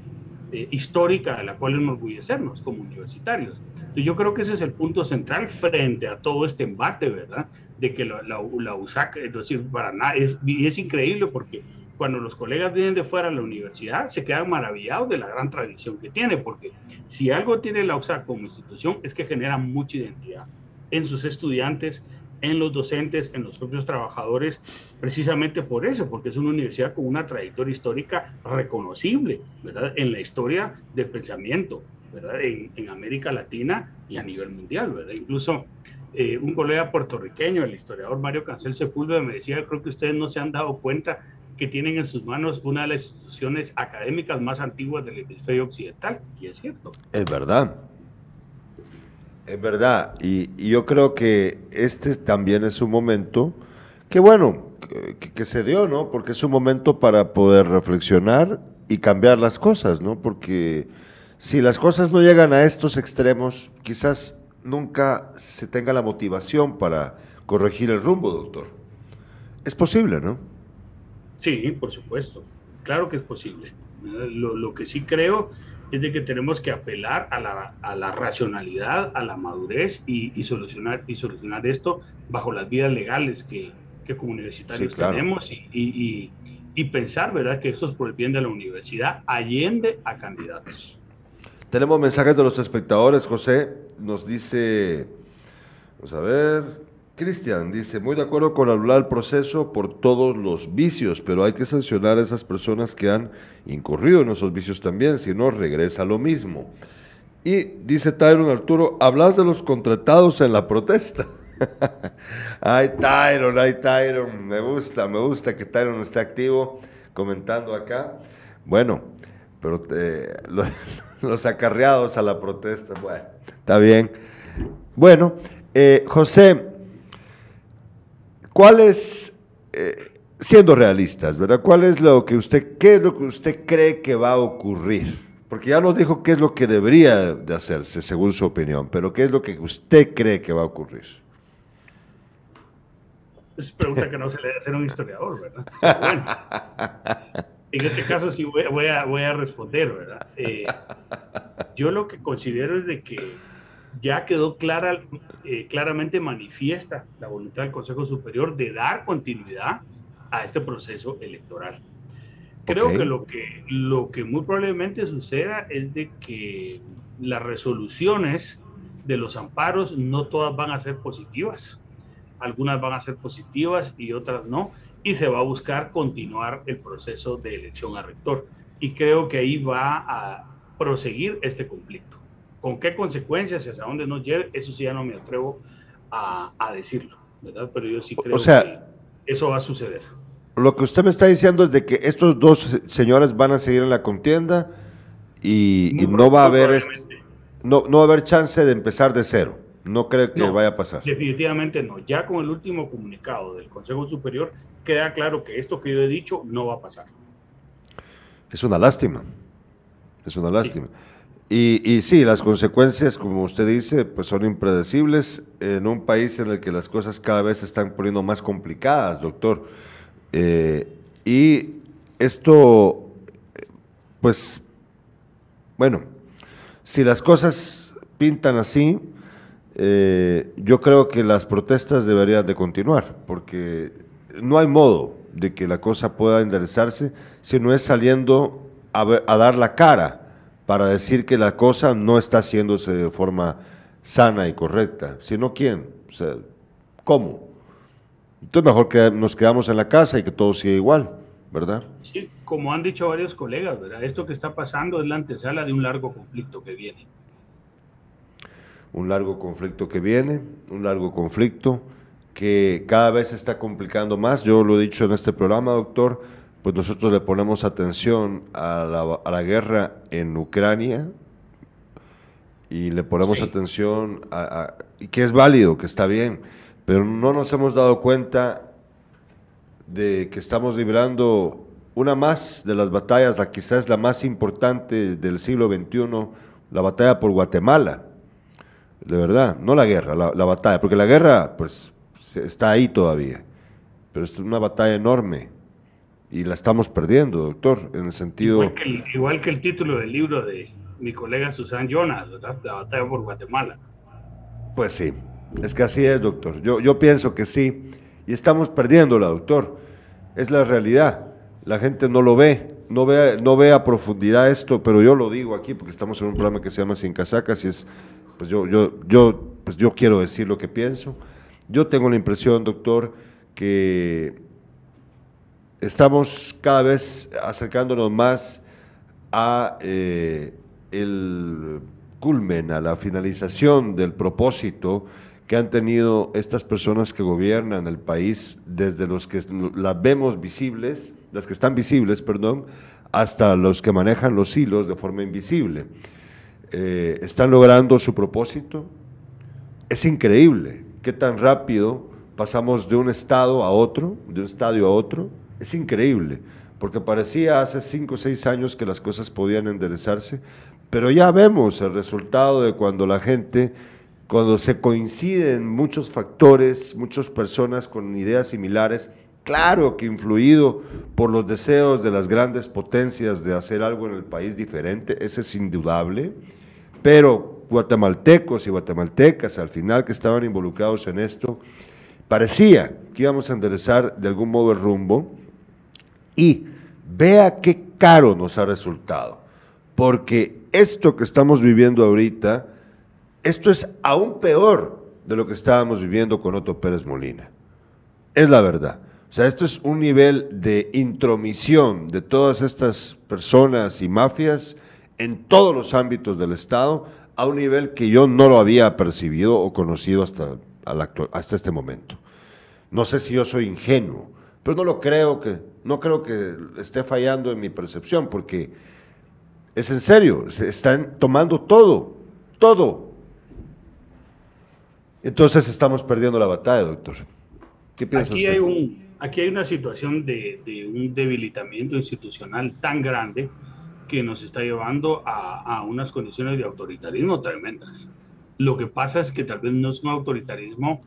eh, histórica, de la cual enorgullecernos como universitarios. Y yo creo que ese es el punto central frente a todo este embate, ¿verdad?, de que la, la, USAC, es decir, para nada, es, y es increíble porque cuando los colegas vienen de fuera a la universidad, se quedan maravillados de la gran tradición que tiene, porque si algo tiene la USAC como institución es que genera mucha identidad en sus estudiantes, en los docentes, en los propios trabajadores, precisamente por eso, porque es una universidad con una trayectoria histórica reconocible, ¿verdad? En la historia del pensamiento, ¿verdad? En, América Latina y a nivel mundial, ¿verdad? Incluso eh, un colega puertorriqueño, el historiador Mario Cancel Sepúlveda, me decía, creo que ustedes no se han dado cuenta que tienen en sus manos una de las instituciones académicas más antiguas del hemisferio occidental, y es cierto. Es verdad. Es verdad, y, yo creo que este también es un momento que, bueno, que, se dio, ¿no? Porque es un momento para poder reflexionar y cambiar las cosas, ¿no? Porque si las cosas no llegan a estos extremos, quizás nunca se tenga la motivación para corregir el rumbo, doctor. Es posible, ¿no? Sí, por supuesto. Claro que es posible. Lo, lo que sí creo es de que tenemos que apelar a la, a la racionalidad, a la madurez y, y, solucionar, y solucionar esto bajo las vías legales que, que como universitarios tenemos y, y, pensar, ¿verdad?, que esto es por el bien de la universidad, allende a candidatos. Tenemos mensajes de los espectadores, José, nos dice, vamos a ver, Cristian dice, muy de acuerdo con hablar el proceso por todos los vicios, pero hay que sancionar a esas personas que han incurrido en esos vicios también, si no regresa lo mismo. Y dice Tyron Arturo, hablar de los contratados en la protesta. ay, Tyron, ay, Tyron, me gusta, me gusta que Tyron esté activo comentando acá. Bueno, pero los acarreados a la protesta, bueno, está bien. Bueno, eh, José, ¿cuál es, eh, siendo realistas, ¿verdad? ¿Cuál es lo que usted, qué es lo que usted cree que va a ocurrir? Porque ya nos dijo qué es lo que debería de hacerse, según su opinión, pero ¿qué es lo que usted cree que va a ocurrir? Es pregunta que no se le debe hacer a un historiador, ¿verdad? bueno, en este caso sí voy, a, voy a, responder, ¿verdad? Eh, yo lo que considero es de que ya quedó clara, eh, claramente manifiesta la voluntad del Consejo Superior de dar continuidad a este proceso electoral. Creo que, lo que lo que muy probablemente suceda es de que las resoluciones de los amparos no todas van a ser positivas algunas van a ser positivas y otras no, y se va a buscar continuar el proceso de elección a rector. Y creo que ahí va a proseguir este conflicto. ¿Con qué consecuencias y hacia dónde nos lleve? Eso sí ya no me atrevo a, decirlo, ¿verdad? Pero yo sí creo que eso va a suceder. Lo que usted me está diciendo es de que estos dos señores van a seguir en la contienda y, no va a haber no, no va a haber chance de empezar de cero. No creo que vaya a pasar. Definitivamente no. Ya con el último comunicado del Consejo Superior queda claro que esto que yo he dicho no va a pasar. Es una lástima. Es una lástima. Y, sí, las consecuencias, como usted dice, pues son impredecibles en un país en el que las cosas cada vez se están poniendo más complicadas, doctor. Eh, y esto, pues, bueno, si las cosas pintan así, eh, yo creo que las protestas deberían de continuar, porque no hay modo de que la cosa pueda enderezarse si no es saliendo a, dar la cara para decir que la cosa no está haciéndose de forma sana y correcta. Sino quién, o sea, ¿cómo? Entonces mejor que nos quedamos en la casa y que todo siga igual, ¿verdad? Sí, como han dicho varios colegas, ¿verdad? Esto que está pasando es la antesala de un largo conflicto que viene un largo conflicto que viene, un largo conflicto que cada vez se está complicando más. Yo lo he dicho en este programa, doctor, pues nosotros le ponemos atención a la, guerra en Ucrania y le ponemos atención a, y que es válido, que está bien, pero no nos hemos dado cuenta de que estamos librando una más de las batallas, la quizás la más importante del siglo XXI, la batalla por Guatemala. De verdad, no la guerra, la, batalla, porque la guerra pues está ahí todavía, pero es una batalla enorme y la estamos perdiendo, doctor, en el sentido... Igual que el, título del libro de mi colega Susan Jonas, la batalla por Guatemala. Pues sí, es que así es, doctor. Yo, yo pienso que sí, y estamos perdiéndola, doctor. Es la realidad. La gente no lo ve, no ve, no ve a profundidad esto, pero yo lo digo aquí porque estamos en un programa que se llama Sin Casacas y es pues yo, yo, yo, pues yo quiero decir lo que pienso. Yo tengo la impresión, doctor, que estamos cada vez acercándonos más a eh, el culmen, a la finalización del propósito que han tenido estas personas que gobiernan el país, desde los que las vemos visibles, las que están visibles, perdón, hasta los que manejan los hilos de forma invisible. Eh, están logrando su propósito. Es increíble qué tan rápido pasamos de un estado a otro, de un estadio a otro. Es increíble, porque parecía hace cinco o seis años que las cosas podían enderezarse, pero ya vemos el resultado de cuando la gente, cuando se coinciden muchos factores, muchas personas con ideas similares, claro que influido por los deseos de las grandes potencias de hacer algo en el país diferente, ese es indudable, pero guatemaltecos y guatemaltecas al final que estaban involucrados en esto, parecía que íbamos a enderezar de algún modo el rumbo y vea qué caro nos ha resultado, porque esto que estamos viviendo ahorita, esto es aún peor de lo que estábamos viviendo con Otto Pérez Molina. Es la verdad. O sea, esto es un nivel de intromisión de todas estas personas y mafias en todos los ámbitos del Estado a un nivel que yo no lo había percibido o conocido hasta, hasta este momento. No sé si yo soy ingenuo, pero no lo creo que, no creo que esté fallando en mi percepción, porque es en serio, se están tomando todo, todo. Entonces estamos perdiendo la batalla, doctor. ¿Qué piensa aquí Hay un, aquí hay una situación de, de, un debilitamiento institucional tan grande que nos está llevando a, a, unas condiciones de autoritarismo tremendas. Lo que pasa es que tal vez no es un autoritarismo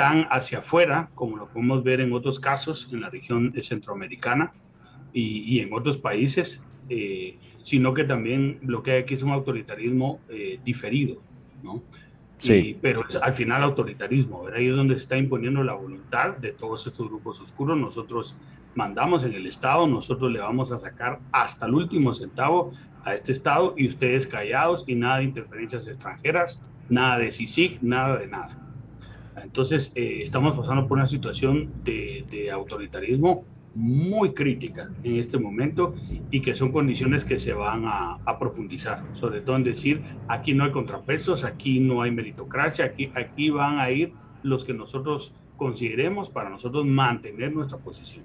tan hacia afuera como lo podemos ver en otros casos en la región centroamericana y, y en otros países, eh, sino que también lo que hay aquí es un autoritarismo eh, diferido, ¿no? Sí. pero al final autoritarismo, ahí es donde se está imponiendo la voluntad de todos estos grupos oscuros. Nosotros mandamos en el Estado, nosotros le vamos a sacar hasta el último centavo a este Estado y ustedes callados y nada de interferencias extranjeras, nada de CICIG, nada de nada. Entonces, eh, estamos pasando por una situación de, de autoritarismo muy crítica en este momento y que son condiciones que se van a, profundizar, sobre todo en decir, aquí no hay contrapesos, aquí no hay meritocracia, aquí, aquí van a ir los que nosotros consideremos para nosotros mantener nuestra posición.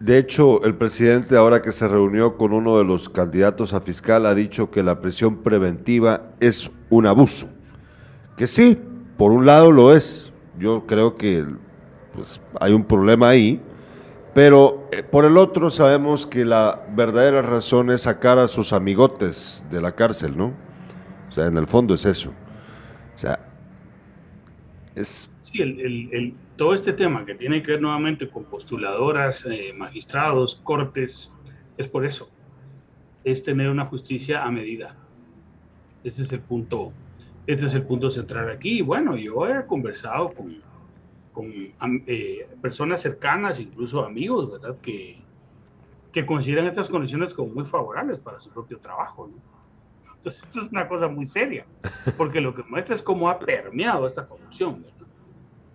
De hecho, el presidente ahora que se reunió con uno de los candidatos a fiscal ha dicho que la prisión preventiva es un abuso, que sí, por un lado lo es, yo creo que pues, hay un problema ahí, pero eh, por el otro sabemos que la verdadera razón es sacar a sus amigotes de la cárcel, ¿no? O sea, en el fondo es eso. O sea, es... Sí, el, todo este tema que tiene que ver nuevamente con postuladoras, eh, magistrados, cortes, es por eso. Es tener una justicia a medida. Este es el punto, este es el punto central aquí. Bueno, yo he conversado con con eh, personas cercanas, incluso amigos, ¿verdad? Que, que consideran estas condiciones como muy favorables para su propio trabajo, ¿no? Entonces, esto es una cosa muy seria, porque lo que muestra es cómo ha permeado esta corrupción, ¿verdad?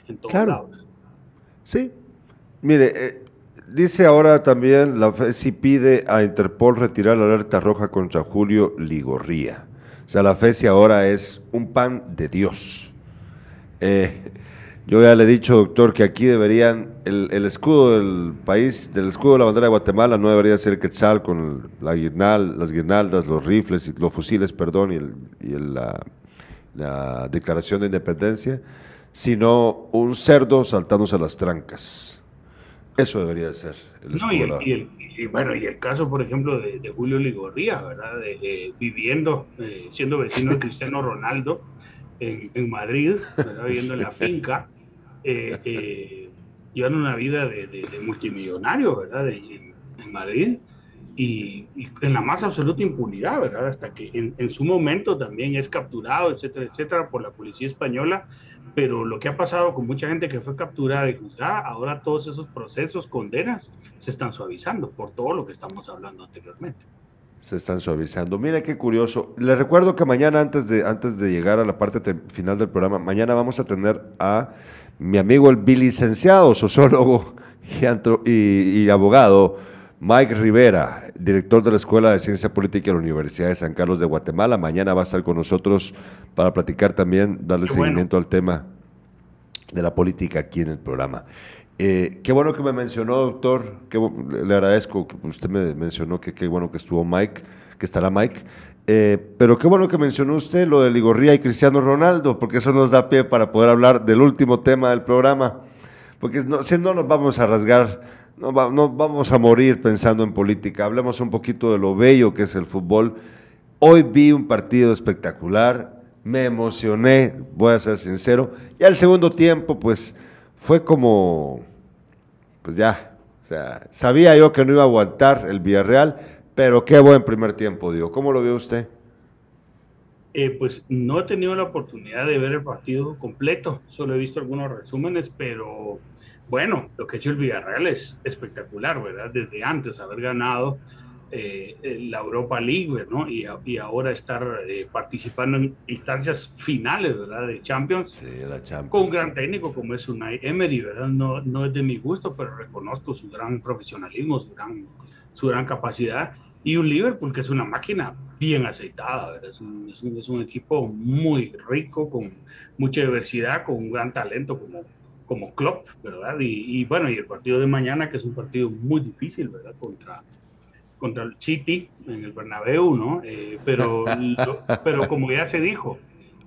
En todos lados. Sí. Mire, eh, dice ahora también la FESI pide a Interpol retirar la alerta roja contra Julio Ligorría. Sea, la FESI ahora es un pan de Dios. Eh, yo ya le he dicho, doctor, que aquí deberían, el, escudo del país, del escudo de la bandera de Guatemala no debería ser el quetzal con la guirnal, las guirnaldas, los rifles, y los fusiles, perdón, y, la, declaración de independencia, sino un cerdo saltándose las trancas. Eso debería ser el escudo. y, bueno, y el caso, por ejemplo, de, Julio Ligorría, ¿verdad? De, viviendo, eh, siendo vecino de Cristiano Ronaldo en, Madrid, viviendo en la finca eh, eh, llevan una vida de, multimillonario, ¿verdad? en, Madrid y, en la más absoluta impunidad, ¿verdad? Hasta que en, su momento también es capturado, etcétera, etcétera, por la policía española. Pero lo que ha pasado con mucha gente que fue capturada y juzgada, ahora todos esos procesos, condenas, se están suavizando por todo lo que estamos hablando anteriormente se están suavizando. Mira qué curioso. Les recuerdo que mañana, antes de, antes de llegar a la parte final del programa, mañana vamos a tener a mi amigo el bilicenciado, sociólogo y, abogado Mike Rivera, director de la Escuela de Ciencia Política de la Universidad de San Carlos de Guatemala. Mañana va a estar con nosotros para platicar también, darle seguimiento al tema de la política aquí en el programa. Eh, qué bueno que me mencionó, doctor, que, le agradezco que usted me mencionó que qué bueno que estuvo Mike, que estará Mike. Eh, pero qué bueno que mencionó usted lo de Ligorría y Cristiano Ronaldo, porque eso nos da pie para poder hablar del último tema del programa. Porque si no nos vamos a rasgar, no, vamos a morir pensando en política. Hablemos un poquito de lo bello que es el fútbol. Hoy vi un partido espectacular, me emocioné, voy a ser sincero. Y al segundo tiempo, pues fue como, pues ya, o sea, sabía yo que no iba a aguantar el Villarreal pero qué buen primer tiempo dio. ¿Cómo lo vio usted? eh, pues no he tenido la oportunidad de ver el partido completo, solo he visto algunos resúmenes, pero bueno, lo que ha hecho el Villarreal es espectacular, ¿verdad? Desde antes haber ganado eh, la Europa League, ¿no? Y, y ahora estar eh, participando en instancias finales, ¿verdad? De Champions, sí, la Champions, con un gran técnico como es Unai Emery, ¿verdad? No, no es de mi gusto, pero reconozco su gran profesionalismo, su gran, su gran capacidad. Y un Liverpool que es una máquina bien aceitada, ¿verdad? Es un, es un, es un equipo muy rico, con mucha diversidad, con un gran talento como como Klopp, ¿verdad? Y, y, bueno, y el partido de mañana, que es un partido muy difícil, ¿verdad? Contra, contra el City en el Bernabéu, ¿no? Eh, pero, lo, pero como ya se dijo,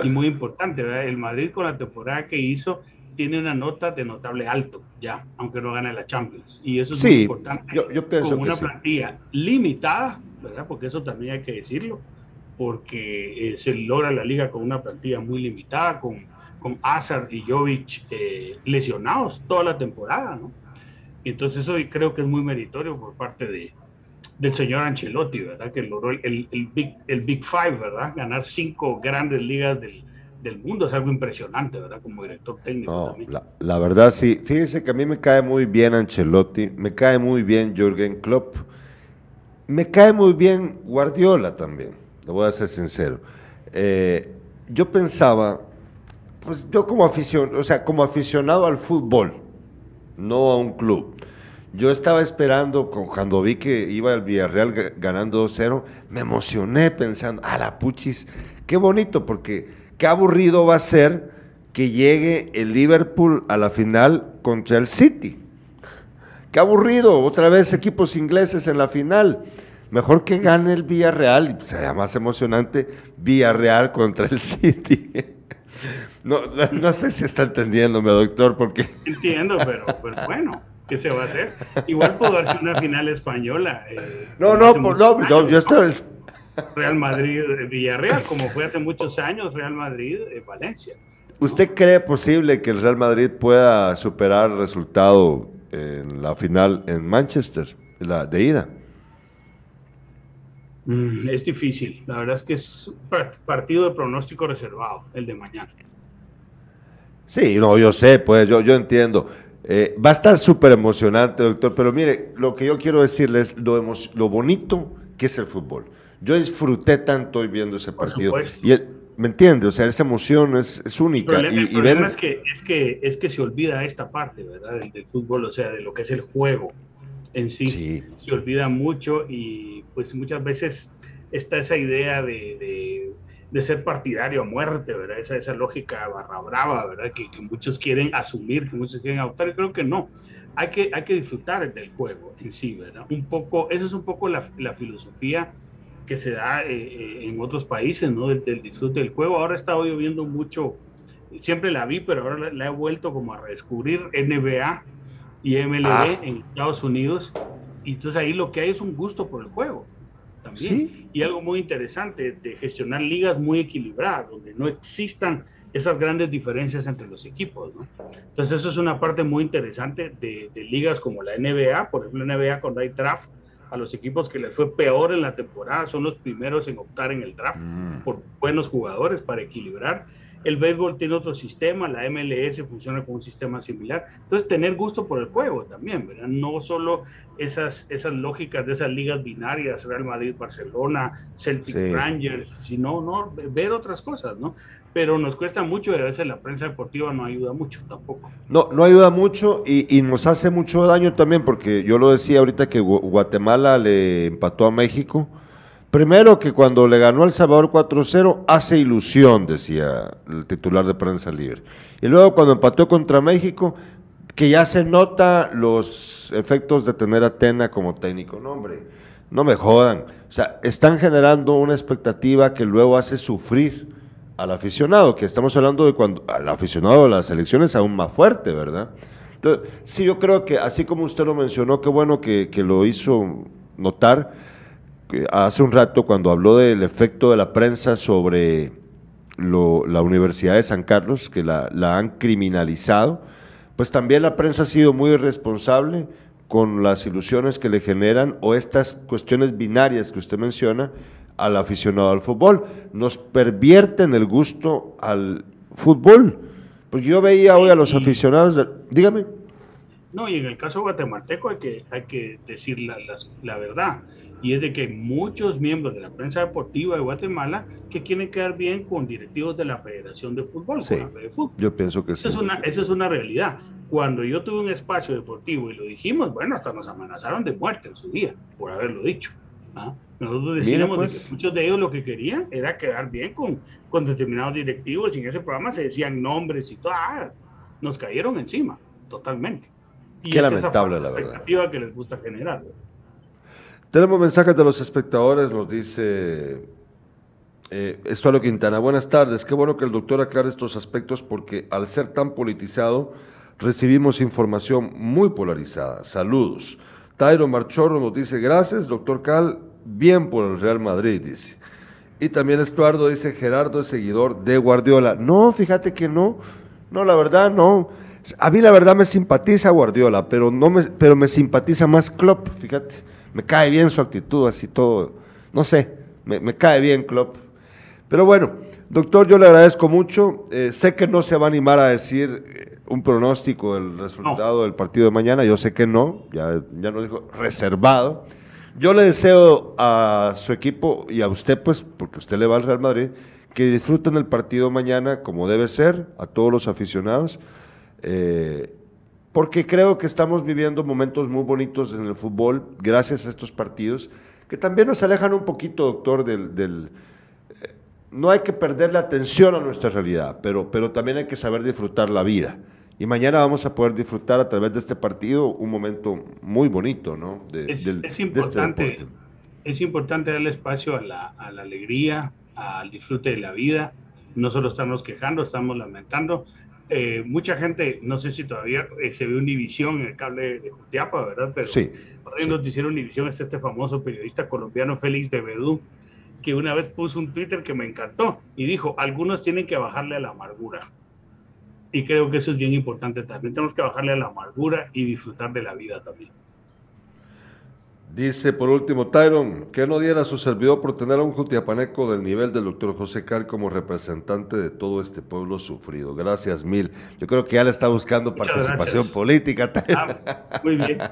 y muy importante, ¿verdad? El Madrid con la temporada que hizo tiene una nota de notable alto, ya, aunque no gane la Champions. Y eso es sí, muy importante. Yo, yo pienso con una que plantilla sí. limitada, ¿verdad? Porque eso también hay que decirlo, porque eh, se logra la liga con una plantilla muy limitada, con con Azar y Jovic eh, lesionados toda la temporada, ¿no? Entonces eso creo que es muy meritorio por parte de, del señor Ancelotti, ¿verdad? Que logró el, el, Big, el Big Five, ¿verdad? Ganar cinco grandes ligas del, del mundo es algo impresionante, ¿verdad? Como director técnico. No, también. La, la, verdad sí. Fíjese que a mí me cae muy bien Ancelotti, me cae muy bien Jürgen Klopp, me cae muy bien Guardiola también, lo voy a ser sincero. Eh, yo pensaba pues yo como aficionado, o sea, como aficionado al fútbol, no a un club. Yo estaba esperando, cuando vi que iba el Villarreal ganando 2-0, me emocioné pensando, a la puchis, qué bonito, porque qué aburrido va a ser que llegue el Liverpool a la final contra el City. Qué aburrido, otra vez equipos ingleses en la final. Mejor que gane el Villarreal, y sería más emocionante Villarreal contra el City. No, no sé si está entendiéndome, doctor, porque... Entiendo, pero, pero bueno, ¿qué se va a hacer? Igual pudo darse una final española. Eh, no, no, por, no, yo, yo estoy... Real Madrid, Villarreal, como fue hace muchos años, Real Madrid, eh, Valencia. ¿Usted cree posible que el Real Madrid pueda superar el resultado en la final en Manchester, la de ida? Mm, es difícil, la verdad es que es un partido de pronóstico reservado, el de mañana. Sí, no, yo sé, pues yo, yo entiendo. Eh, va a estar súper emocionante, doctor, pero mire, lo que yo quiero decirles lo, lo bonito que es el fútbol. Yo disfruté tanto hoy viendo ese partido. Y el, ¿Me entiende? O sea, esa emoción es, es única. El problema, y, y el problema ver... es, que, es, que, es que se olvida esta parte, ¿verdad? Del, del, fútbol, o sea, de lo que es el juego en sí. sí. Se olvida mucho y pues muchas veces está esa idea de, de, de ser partidario a muerte, ¿verdad? Esa, esa lógica barra brava, ¿verdad? Que, que, muchos quieren asumir, que muchos quieren adoptar, y creo que no. Hay que, hay que disfrutar del juego en sí, ¿verdad? Un poco, eso es un poco la, la filosofía que se da eh, en otros países, ¿no? Del, del, disfrute del juego. Ahora he estado yo viendo mucho, siempre la vi, pero ahora la, la he vuelto como a redescubrir NBA y MLB ah. en Estados Unidos. Y entonces ahí lo que hay es un gusto por el juego también. ¿Sí? Y algo muy interesante de gestionar ligas muy equilibradas, donde no existan esas grandes diferencias entre los equipos. ¿no? Entonces eso es una parte muy interesante de, de ligas como la NBA, por ejemplo, NBA cuando hay draft, a los equipos que les fue peor en la temporada son los primeros en optar en el draft mm. por buenos jugadores para equilibrar. El béisbol tiene otro sistema, la MLS funciona con un sistema similar. Entonces, tener gusto por el juego también, ¿verdad? No solo esas, esas lógicas de esas ligas binarias, Real Madrid, Barcelona, Celtic sí. Rangers, sino ¿no? ver otras cosas, ¿no? Pero nos cuesta mucho y a veces la prensa deportiva no ayuda mucho tampoco. No, no ayuda mucho y, y nos hace mucho daño también, porque yo lo decía ahorita que Guatemala le empató a México. Primero que cuando le ganó El Salvador 4-0, hace ilusión, decía el titular de prensa libre. Y luego cuando empató contra México, que ya se nota los efectos de tener a Tena como técnico. No, hombre, no me jodan. O sea, están generando una expectativa que luego hace sufrir al aficionado, que estamos hablando de cuando al aficionado de las elecciones aún más fuerte, ¿verdad? Entonces, sí, yo creo que así como usted lo mencionó, qué bueno que, que lo hizo notar hace un rato cuando habló del efecto de la prensa sobre lo, la Universidad de San Carlos, que la, la, han criminalizado, pues también la prensa ha sido muy irresponsable con las ilusiones que le generan o estas cuestiones binarias que usted menciona al aficionado al fútbol, nos pervierten el gusto al fútbol. Pues yo veía hoy a los aficionados, dígame. No, y en el caso guatemalteco hay que, hay que decir la, la, verdad, y es de que muchos miembros de la prensa deportiva de Guatemala que quieren quedar bien con directivos de la Federación de Fútbol, sí, Yo pienso que esa Es una, esa es una realidad. Cuando yo tuve un espacio deportivo y lo dijimos, bueno, hasta nos amenazaron de muerte en su día por haberlo dicho. ¿ah? Nosotros decíamos que pues. muchos de ellos lo que querían era quedar bien con, con determinados directivos y en ese programa se decían nombres y todo. Ah, nos cayeron encima, totalmente. Y Qué lamentable, la expectativa que les gusta generar. Tenemos mensajes de los espectadores, nos dice eh, Estuardo Quintana. Buenas tardes, qué bueno que el doctor aclare estos aspectos porque al ser tan politizado recibimos información muy polarizada. Saludos. Tairo Marchorro nos dice, gracias, doctor Cal, bien por el Real Madrid, dice. Y también Estuardo dice, Gerardo es seguidor de Guardiola. No, fíjate que no, no, la verdad no. A mí la verdad me simpatiza Guardiola, pero, no me, pero me simpatiza más Klopp, fíjate. Me cae bien su actitud, así todo. No sé, me, cae bien Klopp. Pero bueno, doctor, yo le agradezco mucho. Eh, sé que no se va a animar a decir eh, un pronóstico del resultado del partido de mañana. Yo sé que no, ya, ya nos dijo reservado. Yo le deseo a su equipo y a usted, pues, porque usted le va al Real Madrid, que disfruten el partido mañana como debe ser, a todos los aficionados. Eh, porque creo que estamos viviendo momentos muy bonitos en el fútbol gracias a estos partidos, que también nos alejan un poquito, doctor, del... Eh, no hay que perder la atención a nuestra realidad, pero, pero también hay que saber disfrutar la vida. Y mañana vamos a poder disfrutar a través de este partido un momento muy bonito, ¿no? es, este importante, es importante darle espacio a la, a la alegría, al disfrute de la vida. No solo estamos quejando, estamos lamentando. Eh, mucha gente, no sé si todavía eh, se ve Univisión en el cable de Jutiapa, ¿verdad? Pero sí, por ahí noticiero Univisión es este famoso periodista colombiano Félix de Bedú, que una vez puso un Twitter que me encantó y dijo, algunos tienen que bajarle a la amargura. Y creo que eso es bien importante también. Tenemos que bajarle a la amargura y disfrutar de la vida también. Dice por último Tyron, que no diera su servidor por tener a un jutiapaneco del nivel del doctor José Cal como representante de todo este pueblo sufrido. Gracias mil. Yo creo que ya le está buscando participación política. Ah, muy bien.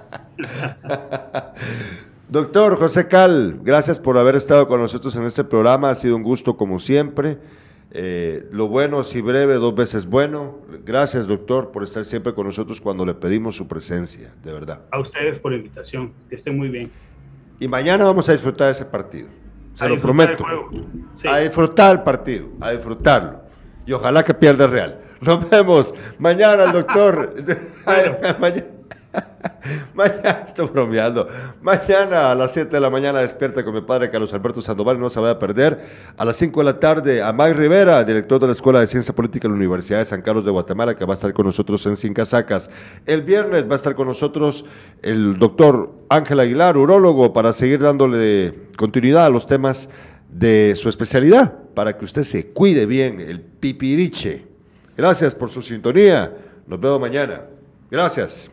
doctor José Cal, gracias por haber estado con nosotros en este programa. Ha sido un gusto como siempre. Eh, lo bueno, si breve, dos veces bueno. Gracias, doctor, por estar siempre con nosotros cuando le pedimos su presencia, de verdad. A ustedes por la invitación, que estén muy bien. Y mañana vamos a disfrutar ese partido, se lo prometo. A disfrutar el partido, a disfrutarlo. Y ojalá que pierda Real. Nos vemos mañana, el doctor. mañana. Mañana, estoy bromeando. Mañana a las 7 de la mañana despierta con mi padre Carlos Alberto Sandoval, no se vaya a perder. A las 5 de la tarde a Mike Rivera, director de la Escuela de Ciencia Política de la Universidad de San Carlos de Guatemala, que va a estar con nosotros en Sin Casacas. El viernes va a estar con nosotros el doctor Ángel Aguilar, urólogo, para seguir dándole continuidad a los temas de su especialidad, para que usted se cuide bien, el pipiriche. Gracias por su sintonía. Nos vemos mañana. Gracias.